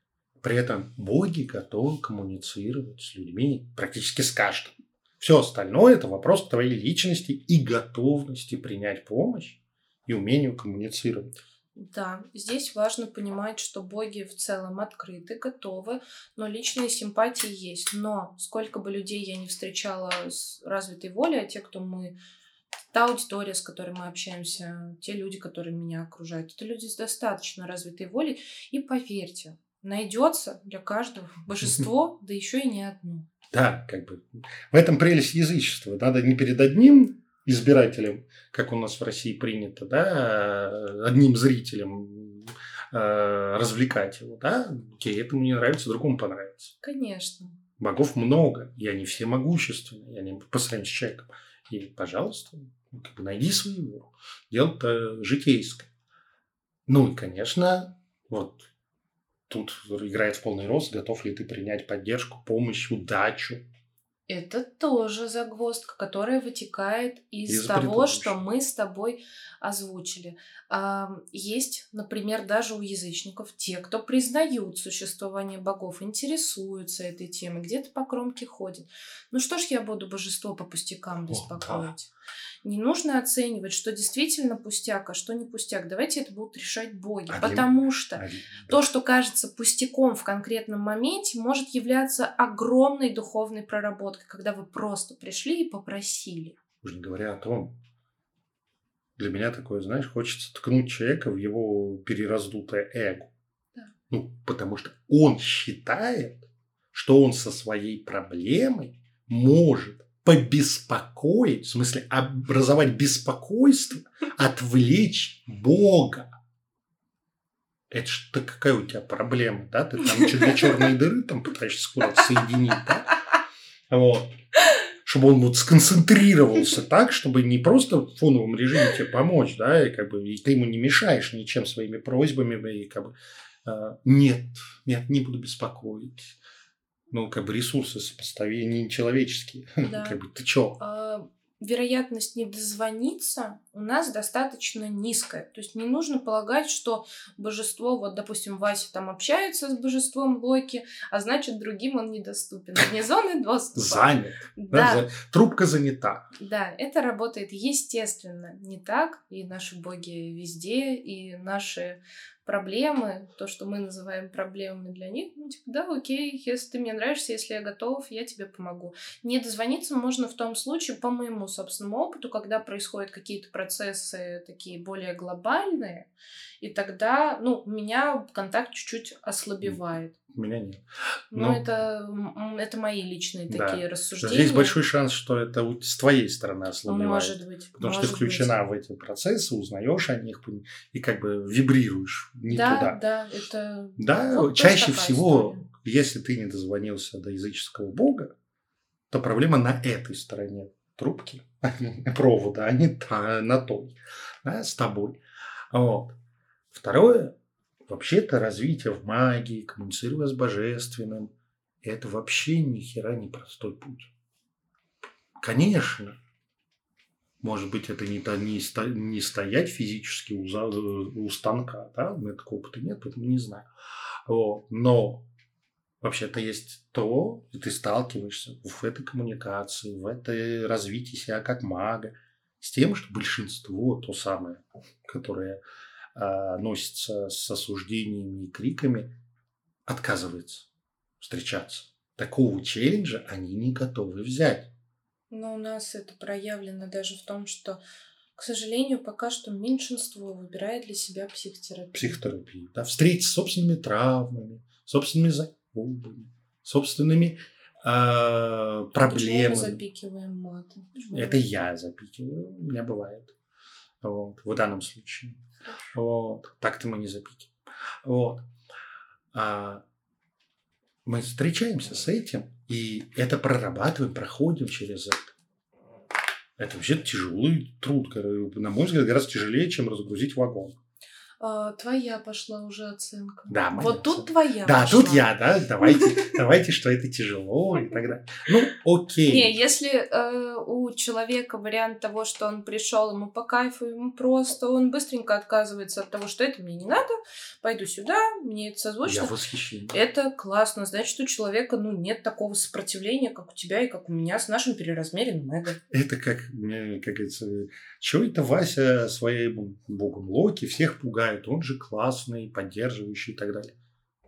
При этом боги готовы коммуницировать с людьми практически с каждым. Все остальное – это вопрос твоей личности и готовности принять помощь и умению коммуницировать. Да, здесь важно понимать, что боги в целом открыты, готовы, но личные симпатии есть. Но сколько бы людей я не встречала с развитой волей, а те, кто мы та аудитория, с которой мы общаемся, те люди, которые меня окружают, это люди с достаточно развитой волей. И поверьте, найдется для каждого божество, да еще и не одно. Да, как бы в этом прелесть язычества. Надо не перед одним избирателем, как у нас в России принято, да, одним зрителем э, развлекать его, да, окей, этому не нравится, другому понравится. Конечно. Богов много, и они все могущественны, и они по сравнению с человеком. И, пожалуйста, как бы найди своего. Дело-то житейское. Ну и, конечно, вот тут играет в полный рост, готов ли ты принять поддержку, помощь, удачу. Это тоже загвоздка, которая вытекает из, из того, что мы с тобой озвучили. Есть, например, даже у язычников те, кто признают существование богов, интересуются этой темой, где-то по кромке ходят. Ну что ж я буду божество по пустякам беспокоить? О, да. Не нужно оценивать, что действительно пустяк, а что не пустяк. Давайте это будут решать боги. Один, потому что один, да. то, что кажется пустяком в конкретном моменте, может являться огромной духовной проработкой, когда вы просто пришли и попросили. Уже не говоря о том, для меня такое, знаешь, хочется ткнуть человека в его перераздутое эго. Да. Ну, потому что он считает, что он со своей проблемой может побеспокоить, в смысле образовать беспокойство, отвлечь Бога. Это что какая у тебя проблема, да? Ты там что для черной дыры там пытаешься куда-то соединить, да? Вот. Чтобы он вот сконцентрировался так, чтобы не просто в фоновом режиме тебе помочь, да, и как бы и ты ему не мешаешь ничем своими просьбами, и как бы а, нет, нет, не буду беспокоить ну, как бы ресурсы сопоставения человеческие. Да. как бы ты чё? А, вероятность не дозвониться у нас достаточно низкая. То есть не нужно полагать, что божество, вот, допустим, Вася там общается с божеством Локи, а значит, другим он недоступен. Вне зоны доступа. Занят. Да. да. Трубка занята. Да, это работает естественно. Не так. И наши боги везде, и наши проблемы, то, что мы называем проблемами для них, ну, типа, да, окей, если ты мне нравишься, если я готов, я тебе помогу. Не дозвониться можно в том случае, по моему собственному опыту, когда происходят какие-то процессы такие более глобальные, и тогда, ну, у меня контакт чуть-чуть ослабевает. У меня нет. Но, Но это, это мои личные да. такие рассуждения. Здесь большой шанс, что это с твоей стороны ослабевает. Может быть. Потому может что ты включена быть. в эти процессы, узнаешь о них и как бы вибрируешь не да, туда. Да, это... Да, вот чаще всего, история. если ты не дозвонился до языческого бога, то проблема на этой стороне трубки, провода, а не на той, да, с тобой. Вот. Второе, вообще-то развитие в магии, коммуницируя с божественным, это вообще ни хера не простой путь. Конечно, может быть, это не, не, не стоять физически у, у станка, да, у меня такого опыта нет, поэтому не знаю. Вот. Но вообще-то есть то, и ты сталкиваешься в этой коммуникации, в этой развитии себя как мага, с тем, что большинство, то самое, которое носится с осуждениями и криками, отказывается встречаться. Такого челленджа они не готовы взять. Но у нас это проявлено даже в том, что, к сожалению, пока что меньшинство выбирает для себя психотерапию. Психотерапию. Да, встретиться с собственными травмами, собственными заебами, собственными э, проблемами. Почему мы запикиваем маты? Почему? Это я запикиваю, у меня бывает. Вот, в данном случае. Вот. Так-то мы не запикиваем. Вот. А, мы встречаемся с этим, и это прорабатываем, проходим через это. Это вообще тяжелый труд, на мой взгляд, гораздо тяжелее, чем разгрузить вагон. А, твоя пошла уже оценка. Да, моя Вот тут твоя Да, пошла. тут я, да, давайте, давайте, что это тяжело и так далее. Ну, окей. Не, если э, у человека вариант того, что он пришел, ему по кайфу, ему просто, он быстренько отказывается от того, что это мне не надо, пойду сюда, мне это созвучно. Я в восхищении. Это классно. Значит, у человека ну, нет такого сопротивления, как у тебя и как у меня с нашим переразмеренным эго. Это как, мне, как говорится, чего это Вася своим богом Локи всех пугает? Он же классный, поддерживающий и так далее.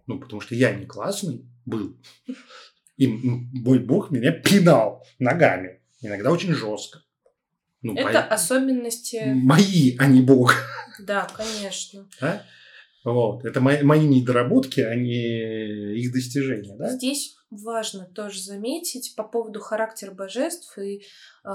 Ну, потому что я не классный был. И мой бог меня пинал ногами. Иногда очень жестко. Ну, Это по- особенности... мои, а не бог. Да, конечно. Да? Вот. Это мои, мои недоработки, а не их достижения. Да? Здесь важно тоже заметить по поводу характера божеств. И э,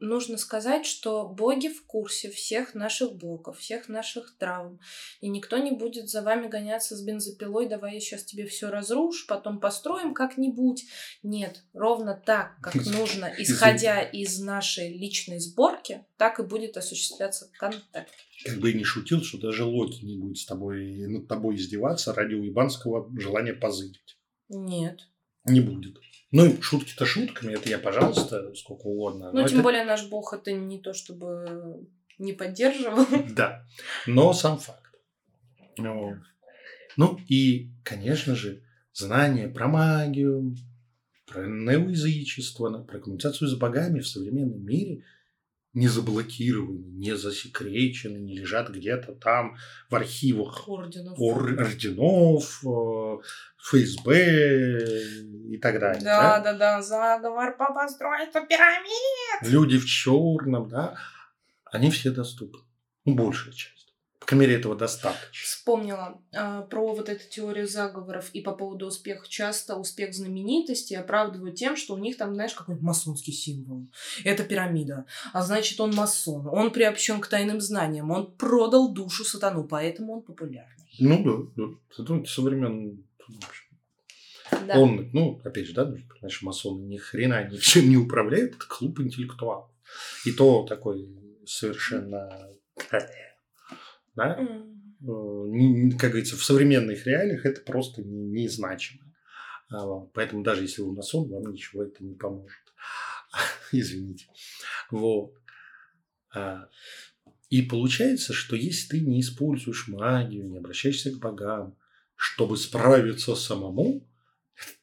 нужно сказать, что боги в курсе всех наших блоков, всех наших травм. И никто не будет за вами гоняться с бензопилой, давай я сейчас тебе все разрушу, потом построим как-нибудь. Нет, ровно так, как нужно, исходя из нашей личной сборки, так и будет осуществляться контакт. Как бы и не шутил, что даже Локи не будет с тобой, над тобой издеваться ради уебанского желания позырить. Нет. Не будет. Ну, шутки-то шутками, это я, пожалуйста, сколько угодно. Ну, тем это- более наш бог это не то, чтобы не поддерживал. Да, но сам факт. Вот. Ну и, конечно же, знания про магию, про неоязычество, про коммуникацию с богами в современном мире не заблокированы, не засекречены, не лежат где-то там в архивах Орденов. ор- орденов, э, ФСБ и так далее. Да, да, да, заговор по постройству пирамид. Люди в черном, да, они все доступны. Ну, большая часть. По крайней мере, этого достаточно. Вспомнила а, про вот эту теорию заговоров и по поводу успеха. Часто успех знаменитости оправдывают тем, что у них там, знаешь, какой-то масонский символ. Это пирамида. А значит, он масон. Он приобщен к тайным знаниям. Он продал душу сатану, поэтому он популярный. Ну да, да. Это современный... Да. Он, ну, опять же, да, ну, понимаешь, масоны ни хрена ничем не управляют, это клуб интеллектуалов. И то такой совершенно... Да? Не- Как говорится, в современных реалиях это просто не- незначимо. А. Поэтому даже если вы масон, вам ничего это не поможет. Извините. Вот. А, И получается, что если ты не используешь магию, не обращаешься к богам, чтобы справиться самому,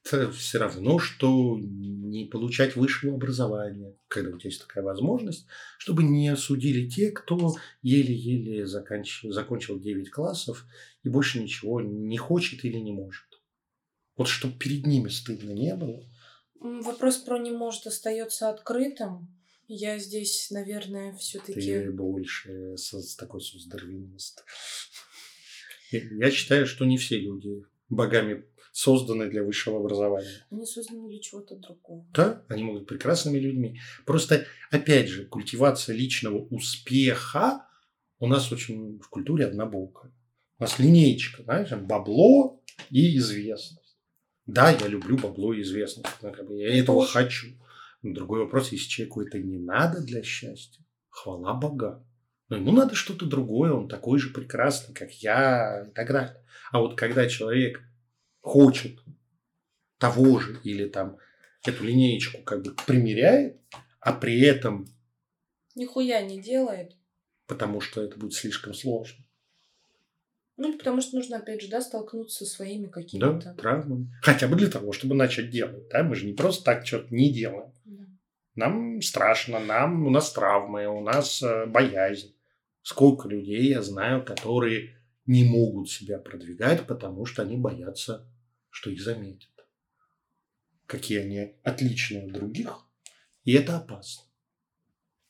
это все равно, что не получать высшего образования, когда у тебя есть такая возможность, чтобы не осудили те, кто еле-еле заканч- закончил 9 классов и больше ничего не хочет или не может. Вот чтобы перед ними стыдно не было. Вопрос про не может остается открытым. Я здесь, наверное, Ты все-таки... больше со- такой соцдарвинист. Я я считаю, что не все люди богами созданы для высшего образования. Они созданы для чего-то другого. Да, они могут быть прекрасными людьми. Просто, опять же, культивация личного успеха у нас очень в культуре однобокая. У нас линеечка, знаешь, бабло и известность. Да, я люблю бабло и известность. Я этого хочу. Но другой вопрос, если человеку это не надо для счастья, хвала богам. Но ему надо что-то другое, он такой же прекрасный, как я и так далее. А вот когда человек хочет того же или там эту линеечку как бы примеряет, а при этом, Нихуя не делает. потому что это будет слишком сложно, Ну, потому что нужно, опять же, да, столкнуться со своими да, какими-то... травмами. Хотя бы для того, чтобы начать делать, да, мы же не просто так что-то не делаем. Да. Нам страшно, нам, у нас травмы, у нас э, боязнь. Сколько людей я знаю, которые не могут себя продвигать, потому что они боятся, что их заметят. Какие они отличные от других, и это опасно.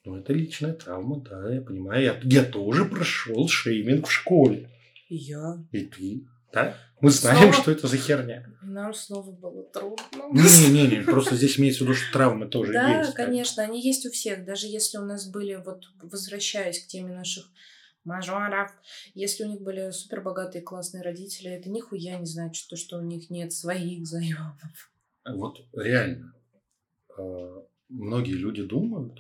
Но это личная травма, да, я понимаю. Я, я тоже прошел шейминг в школе. И я. И ты, да? Мы знаем, Снова? что это за херня. Нам снова было трудно. Не-не-не, просто здесь имеется в виду, что травмы тоже Да, есть. бы. конечно, они есть у всех. Даже если у нас были, вот возвращаясь к теме наших мажоров, если у них были супер богатые классные родители, это нихуя не значит, то, что у них нет своих заемов. Вот реально. э, Многие люди думают,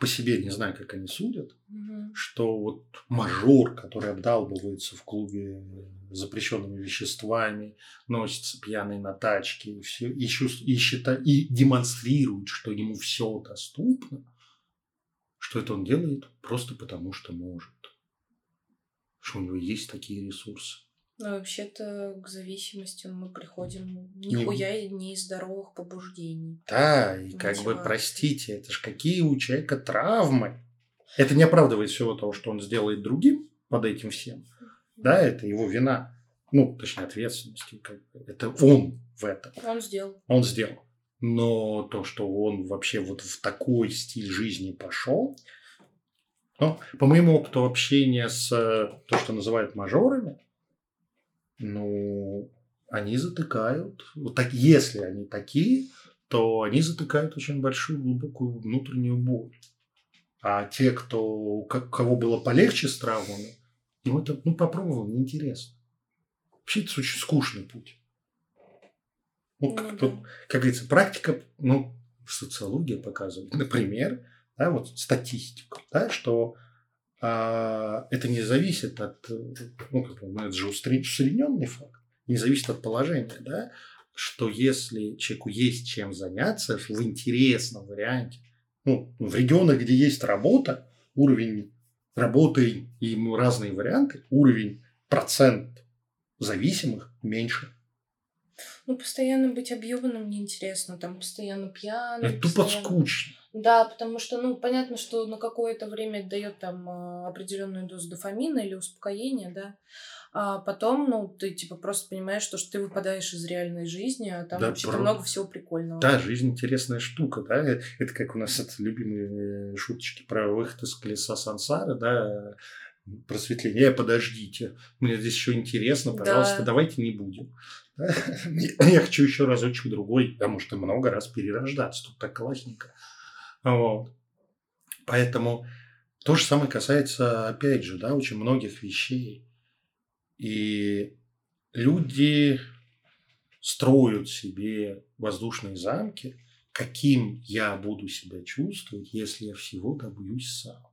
по себе не знаю, как они судят, что вот мажор, который обдалбывается в клубе запрещенными веществами, носится пьяный на тачке и, все, и, чувств- и, счита- и демонстрирует, что ему все доступно, что это он делает просто потому, что может. Что у него есть такие ресурсы. Но вообще-то к зависимости мы приходим нихуя и не из здоровых побуждений. Да, и как бы, простите, это ж какие у человека травмы. Это не оправдывает всего того, что он сделает другим под этим всем. Да, это его вина. Ну, точнее, ответственность. как бы. Это он в этом. Он сделал. Он сделал. Но то, что он вообще вот в такой стиль жизни пошел, ну, по моему опыту общения с э, то, что называют мажорами, ну, они затыкают. Вот так, если они такие, то они затыкают очень большую глубокую внутреннюю боль. А те, кто, ко- кого было полегче с травмами, им это ну, попробовал, неинтересно. Вообще это очень скучный путь. Ну, Ну как, да. тут, как говорится, практика, ну, социология показывает, например, да, вот статистику, да, что а, это не зависит от, ну, как бы, ну, это же усредненный факт, не зависит от положения, да, что если человеку есть чем заняться в интересном варианте, ну, в регионах, где есть работа, уровень работы и разные варианты, уровень процент зависимых меньше. Ну, постоянно быть объебанным неинтересно, там постоянно пьяным. Это тупо постоянно- скучно. Да, потому что, ну, понятно, что на какое-то время дает там э, определенную дозу дофамина или успокоения, да. А потом, ну, ты типа просто понимаешь, что, что ты выпадаешь из реальной жизни, а там Да, вообще-то про- много всего прикольного. Да, жизнь интересная штука, да. Э, Это как у нас это любимые э, шуточки про выход из колеса сансары, да, просветление. Подождите, мне здесь еще интересно, Да. пожалуйста, давайте не будем. Да? Я хочу еще разочек другой, а может и много раз перерождаться, тут так классненько. Вот. Поэтому то же самое касается, опять же, да, очень многих вещей. И люди строят себе воздушные замки, каким я буду себя чувствовать, если я всего добьюсь сам.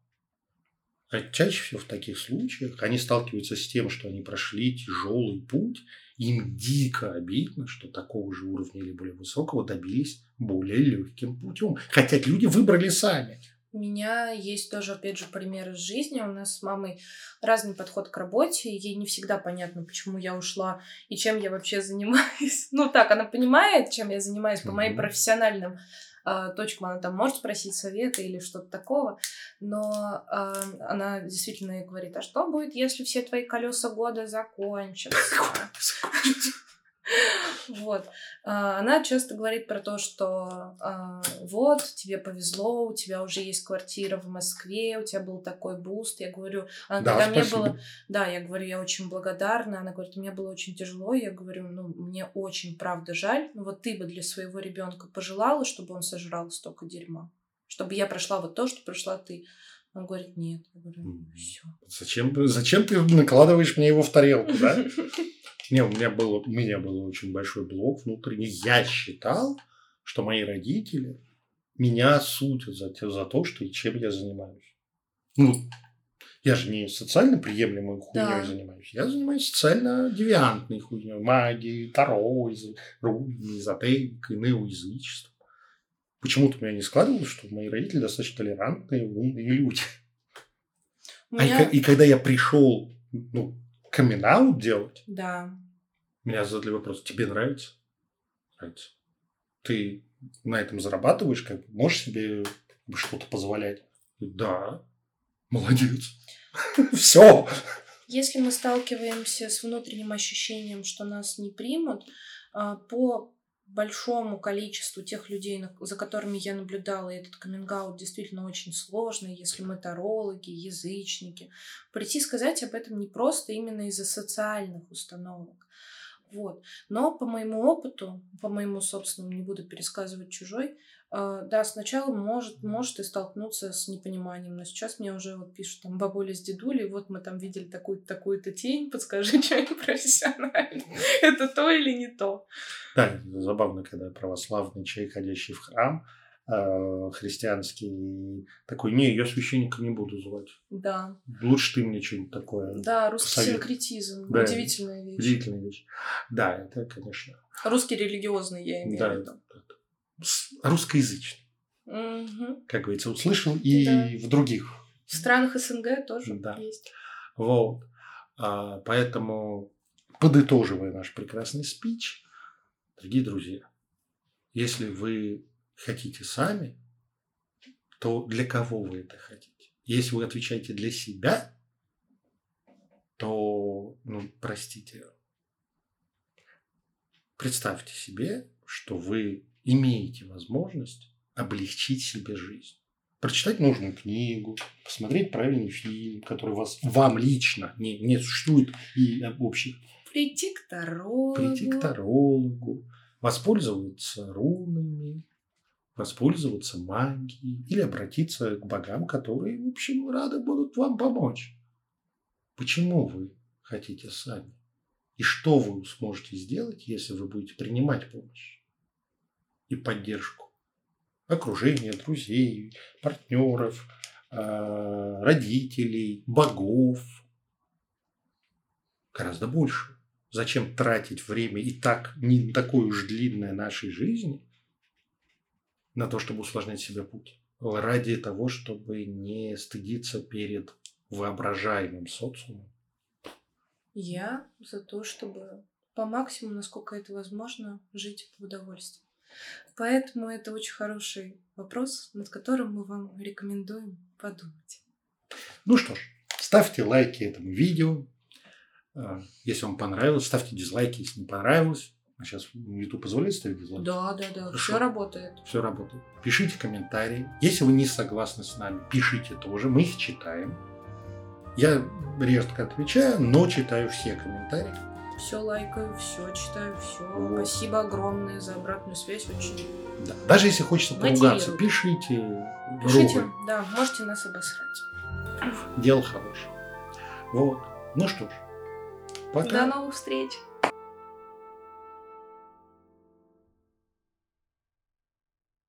Чаще всего в таких случаях они сталкиваются с тем, что они прошли тяжелый путь, им дико обидно, что такого же уровня или более высокого добились более легким путем. Хотя люди выбрали сами. У меня есть тоже, опять же, пример из жизни. У нас с мамой разный подход к работе. Ей не всегда понятно, почему я ушла и чем я вообще занимаюсь. Ну так, она понимает, чем я занимаюсь по моим профессиональным а, точкам. Она там может спросить совета или что-то такого. Но а, она действительно говорит, а что будет, если все твои колеса года закончатся? Вот. А, Она часто говорит про то, что а, вот, тебе повезло, у тебя уже есть квартира в Москве, у тебя был такой boost. Я говорю, она Да, когда мне спасибо. было... Да, я говорю, я очень благодарна. Она говорит, мне было очень тяжело. Я говорю, ну, мне очень, правда, жаль. Но вот ты бы для своего ребенка пожелала, чтобы он сожрал столько дерьма? Чтобы я прошла вот то, что прошла ты? Он говорит, нет. Я говорю, все. Зачем, зачем ты накладываешь мне его в тарелку, да? Не, у меня было, у меня был очень большой блок внутренний. Я считал, что мои родители меня судят за, за то, что и чем я занимаюсь. Ну, я же не социально приемлемой хуйней Да. занимаюсь. Я занимаюсь социально девиантной хуйней. Магией, таро, рунами, эзотерикой, неоязычеством. Почему-то у меня не складывалось, что мои родители достаточно толерантные, умные люди. У А и, меня... и когда я пришел, ну, камин делать, Да. меня задали вопрос, тебе нравится? Нравится. Ты на этом зарабатываешь, как можешь себе что-то позволять? Да. Молодец. Все. Если мы сталкиваемся с внутренним ощущением, что нас не примут, а, по большому количеству тех людей, за которыми я наблюдала, этот каминг действительно очень сложный, если мы тарологи, язычники. Прийти сказать об этом не просто именно из-за социальных установок. Вот. Но по моему опыту, по моему собственному, не буду пересказывать чужой, да, сначала может, может и столкнуться с непониманием, но сейчас мне уже вот пишут там бабуля с дедулей, вот мы там видели такую-то такую-то тень, подскажи, что я профессионально. Это то или не то? Да, забавно, когда православный человек, ходящий в храм, э, христианский, такой, не, я священника не буду звать. Да. Лучше ты мне что-нибудь такое. Да, русский посовет. синкретизм. Да, удивительная вещь. Удивительная вещь. Да, это, конечно. Русский религиозный, я имею в виду. Да, да русскоязычный. Угу. Как говорится, услышал и да. в других. В странах СНГ тоже да. есть. Вот. А, поэтому, подытоживая наш прекрасный спич, дорогие друзья, если вы хотите сами, то для кого вы это хотите? Если вы отвечаете для себя, то, ну, простите, представьте себе, что вы имеете возможность облегчить себе жизнь. Прочитать нужную книгу, посмотреть правильный фильм, который вас, вам лично не, не существует и общих. Прийти к тарологу. Прийти к тарологу. Воспользоваться рунами, воспользоваться магией или обратиться к богам, которые, в общем, рады будут вам помочь. Почему вы хотите сами? И что вы сможете сделать, если вы будете принимать помощь? И поддержку окружения, друзей, партнеров, а, родителей, богов. Гораздо больше. Зачем тратить время и так не такое уж длинное нашей жизни на то, чтобы усложнять себе путь? Ради того, чтобы не стыдиться перед воображаемым социумом. Я за то, чтобы по максимуму, насколько это возможно, жить в удовольствии. Поэтому это очень хороший вопрос, над которым мы вам рекомендуем подумать. Ну что ж, ставьте лайки этому видео. А, если вам понравилось, ставьте дизлайки, если не понравилось. А сейчас YouTube позволяет ставить дизлайки? Да, да, да. Все работает. Все работает. Пишите комментарии. Если вы не согласны с нами, пишите тоже. Мы их читаем. Я редко отвечаю, но читаю все комментарии все лайкаю, все читаю, все. Вот. Спасибо огромное за обратную связь. Очень. Да. Даже если хочется поругаться, пишите. Пишите, ровно. да, можете нас обосрать. Дело хорошее. Вот. Ну что ж. Пока. До новых встреч.